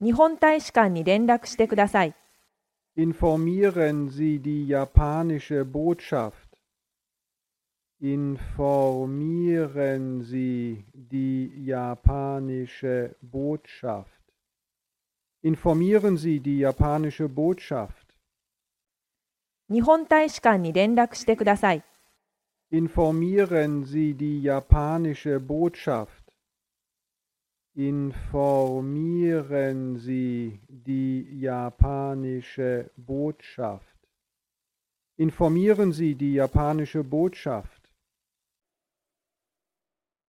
日本大使館に連絡してください。 Informieren Sie die japanische Botschaft. Informieren Sie die japanische Botschaft. Informieren Sie die japanische Botschaft. 日本大使館に連絡してください。 Informieren Sie die japanische Botschaft. Informieren Sie die japanische Botschaft. Informieren Sie die japanische Botschaft.